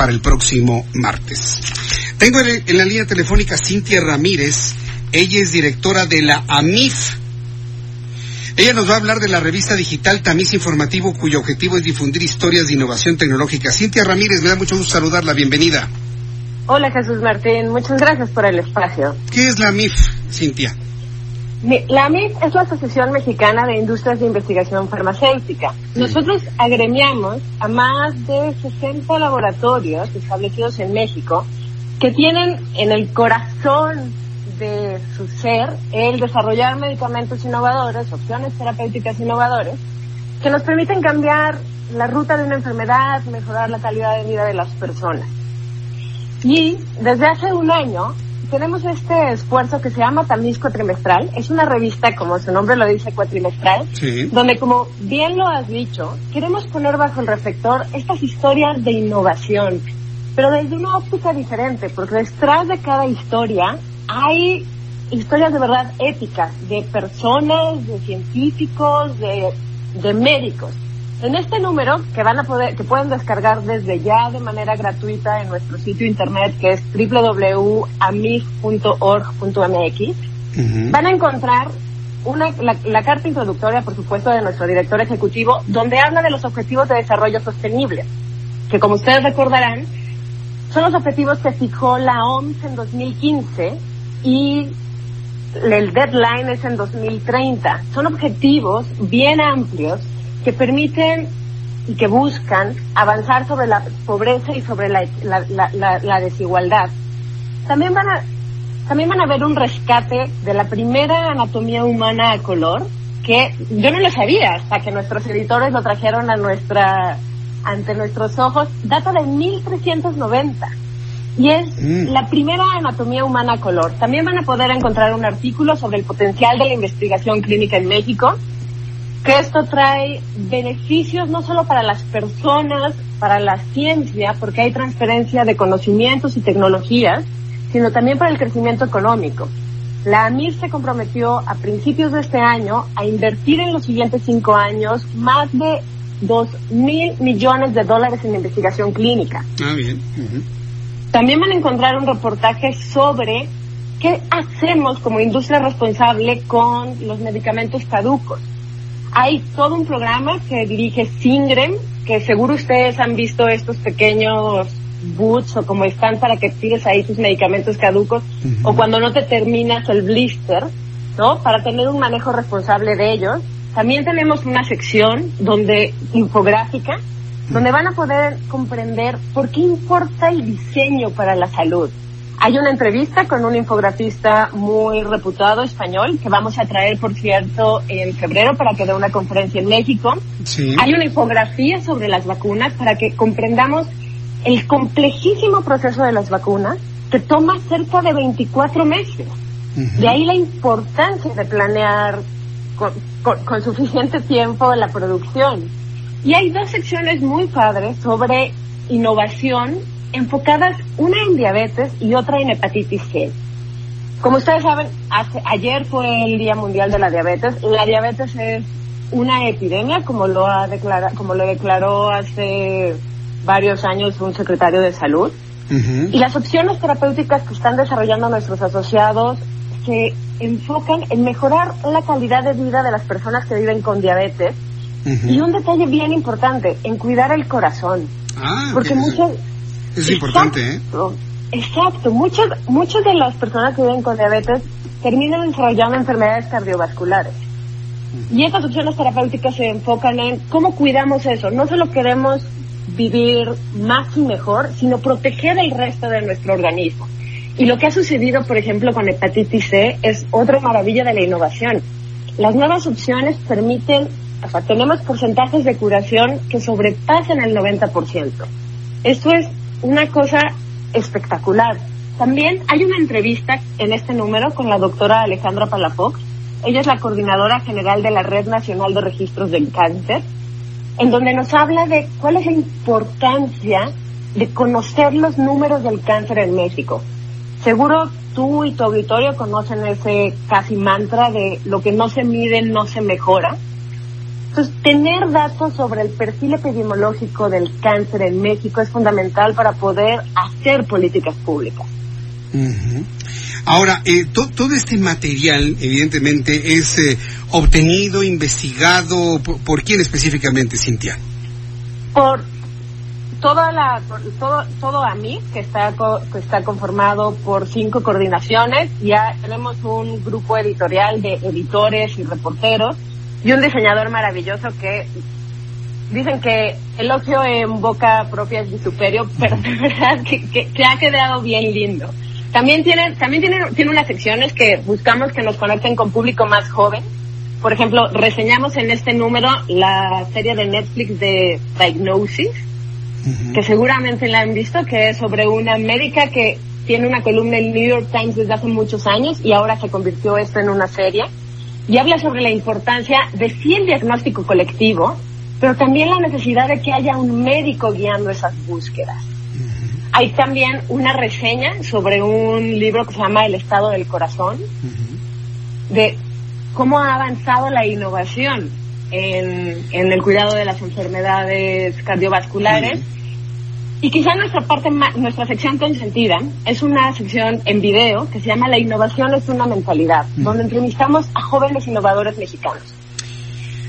Para el próximo martes. Tengo en la línea telefónica Cintia Ramírez. Ella es directora de la AMIF. Ella nos va a hablar de la revista digital Tamiz Informativo, cuyo objetivo es difundir historias de innovación tecnológica. Cintia Ramírez, me da mucho gusto saludarla. Bienvenida. Hola Jesús Martín, muchas gracias por el espacio. ¿Qué es la AMIF, Cintia? La AMIF es la Asociación Mexicana de Industrias de Investigación Farmacéutica. Nosotros agremiamos a más de 60 laboratorios establecidos en México que tienen en el corazón de su ser el desarrollar medicamentos innovadores, opciones terapéuticas innovadoras, que nos permiten cambiar la ruta de una enfermedad, mejorar la calidad de vida de las personas. Y desde hace un año tenemos este esfuerzo que se llama Tamiz Cuatrimestral. Es una revista, como su nombre lo dice, cuatrimestral, Sí. donde, como bien lo has dicho, queremos poner bajo el reflector estas historias de innovación, pero desde una óptica diferente, porque detrás de cada historia hay historias de verdad éticas, de personas, de científicos, de, de médicos. En este número que van a poder, que pueden descargar desde ya de manera gratuita en nuestro sitio internet que es www.amif.org.mx, Ujú. van a encontrar una, la, la carta introductoria, por supuesto, de nuestro director ejecutivo, donde habla de los objetivos de desarrollo sostenible, que como ustedes recordarán, son los objetivos que fijó la OMS en 2015 y el deadline es en 2030. Son objetivos bien amplios que permiten y que buscan avanzar sobre la pobreza y sobre la, la- la- desigualdad. También van a también van a ver un rescate de la primera anatomía humana a color que yo no lo sabía hasta que nuestros editores lo trajeron a nuestra ante nuestros ojos. Data de 1390 y es Mm. la primera anatomía humana a color. También van a poder encontrar un artículo sobre el potencial de la investigación clínica en México, que esto trae beneficios no solo para las personas, para la ciencia, porque hay transferencia de conocimientos y tecnologías, sino también para el crecimiento económico. La AMIR se comprometió a principios de este año a invertir en los siguientes cinco años más de dos mil millones de dólares en investigación clínica. Ah, bien. También van a encontrar un reportaje sobre qué hacemos como industria responsable con los medicamentos caducos. Hay todo un programa que dirige Singrem, que seguro ustedes han visto estos pequeños boots o como están para que tires ahí tus medicamentos caducos o cuando no te terminas el blister, ¿no? Para tener un manejo responsable de ellos. También tenemos una sección donde infográfica donde van a poder comprender por qué importa el diseño para la salud. Hay una entrevista con un infografista muy reputado español que vamos a traer, por cierto, en febrero para que dé una conferencia en México. Sí. Hay una infografía sobre las vacunas para que comprendamos el complejísimo proceso de las vacunas que toma cerca de 24 meses. Ujú. De ahí la importancia de planear con, con- con suficiente tiempo la producción. Y hay dos secciones muy padres sobre innovación enfocadas una en diabetes y otra en hepatitis C. Como ustedes saben, hace- ayer fue el Día Mundial de la Diabetes. La diabetes es una epidemia, como lo ha declara- como lo declaró hace varios años un secretario de salud. Ujú. Y las opciones terapéuticas que están desarrollando nuestros asociados se enfocan en mejorar la calidad de vida de las personas que viven con diabetes Ujú. y un detalle bien importante, en cuidar el corazón. Ah, Porque muchas... Es importante, ¿eh? Exacto, Exacto. Muchas, muchas de las personas que viven con diabetes terminan desarrollando enfermedades cardiovasculares. Y estas opciones terapéuticas se enfocan en cómo cuidamos eso. No solo queremos vivir más y mejor, sino proteger el resto de nuestro organismo. Y lo que ha sucedido, por ejemplo, con hepatitis C es otra maravilla de la innovación. Las nuevas opciones permiten o sea, tenemos porcentajes de curación que sobrepasan el 90%. Esto es una cosa espectacular. También hay una entrevista en este número con la doctora Alejandra Palafox. Ella es la coordinadora general de la Red Nacional de Registros del Cáncer, en donde nos habla de cuál es la importancia de conocer los números del cáncer en México. Seguro tú y tu auditorio conocen ese casi mantra de lo que no se mide no se mejora. Entonces, tener datos sobre el perfil epidemiológico del cáncer en México es fundamental para poder hacer políticas públicas. Ahora, eh, todo este material, evidentemente, es eh, obtenido, investigado, por, quién específicamente, Cintia? Por toda la, todo, todo AMI, que está, que está conformado por cinco coordinaciones. Ya tenemos un grupo editorial de editores y reporteros y un diseñador maravilloso que dicen que el ocio en boca propia es vituperio, pero de verdad que, que, ha quedado bien lindo. También tiene, también tiene, tiene unas secciones que buscamos que nos conecten con público más joven. Por ejemplo, reseñamos en este número la serie de Netflix de Diagnosis, que seguramente la han visto, que es sobre una médica que tiene una columna en New York Times desde hace muchos años y ahora se convirtió esto en una serie. Y habla sobre la importancia de sí el diagnóstico colectivo, pero también la necesidad de que haya un médico guiando esas búsquedas. Hay también una reseña sobre un libro que se llama El estado del corazón, de cómo ha avanzado la innovación en, el cuidado de las enfermedades cardiovasculares. Y quizá nuestra parte, nuestra sección consentida es una sección en video que se llama La innovación es una mentalidad, donde entrevistamos a jóvenes innovadores mexicanos.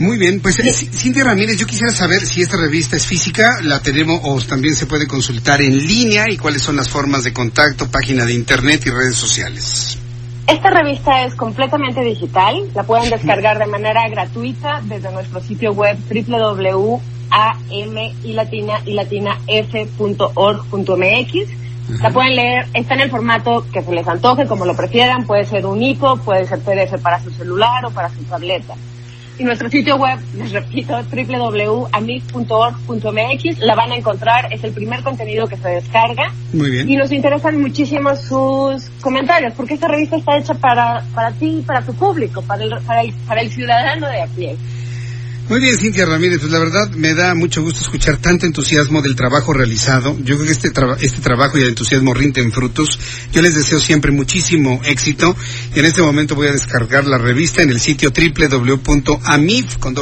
Muy bien, pues eh, Cintia Ramírez, yo quisiera saber si esta revista es física, la tenemos o también se puede consultar en línea y cuáles son las formas de contacto, página de internet y redes sociales. Esta revista es completamente digital, la pueden descargar de manera gratuita desde nuestro sitio web www.am.f.org.mx. La pueden leer, está en el formato que se les antoje, como lo prefieran, puede ser un IPO, puede ser PDF para su celular o para su tableta. Y nuestro sitio web, les repito, www.amif.org.mx, la van a encontrar, es el primer contenido que se descarga. Muy bien. Y nos interesan muchísimo sus comentarios, porque esta revista está hecha para, para ti, para tu público, para el, para el, para el ciudadano de a pie. Muy bien, Cintia Ramírez, pues la verdad me da mucho gusto escuchar tanto entusiasmo del trabajo realizado. Yo creo que este, este trabajo y el entusiasmo rinden frutos. Yo les deseo siempre muchísimo éxito. Y en este momento voy a descargar la revista en el sitio www.amif, con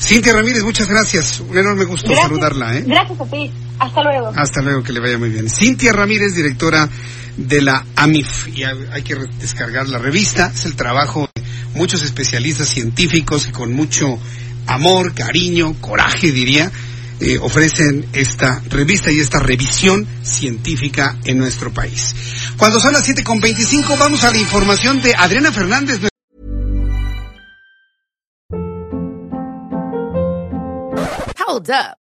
Cintia Ramírez, muchas gracias. Un enorme gusto saludarla. ¿eh? Gracias a ti. Hasta luego. Hasta luego, que le vaya muy bien. Cintia Ramírez, directora de la AMIF. Y hay que descargar la revista. Es el trabajo muchos especialistas científicos y con mucho amor, cariño, coraje, diría, eh, ofrecen esta revista y esta revisión científica en nuestro país. Cuando son las 7.25 vamos a la información de Adriana Fernández. Hold up.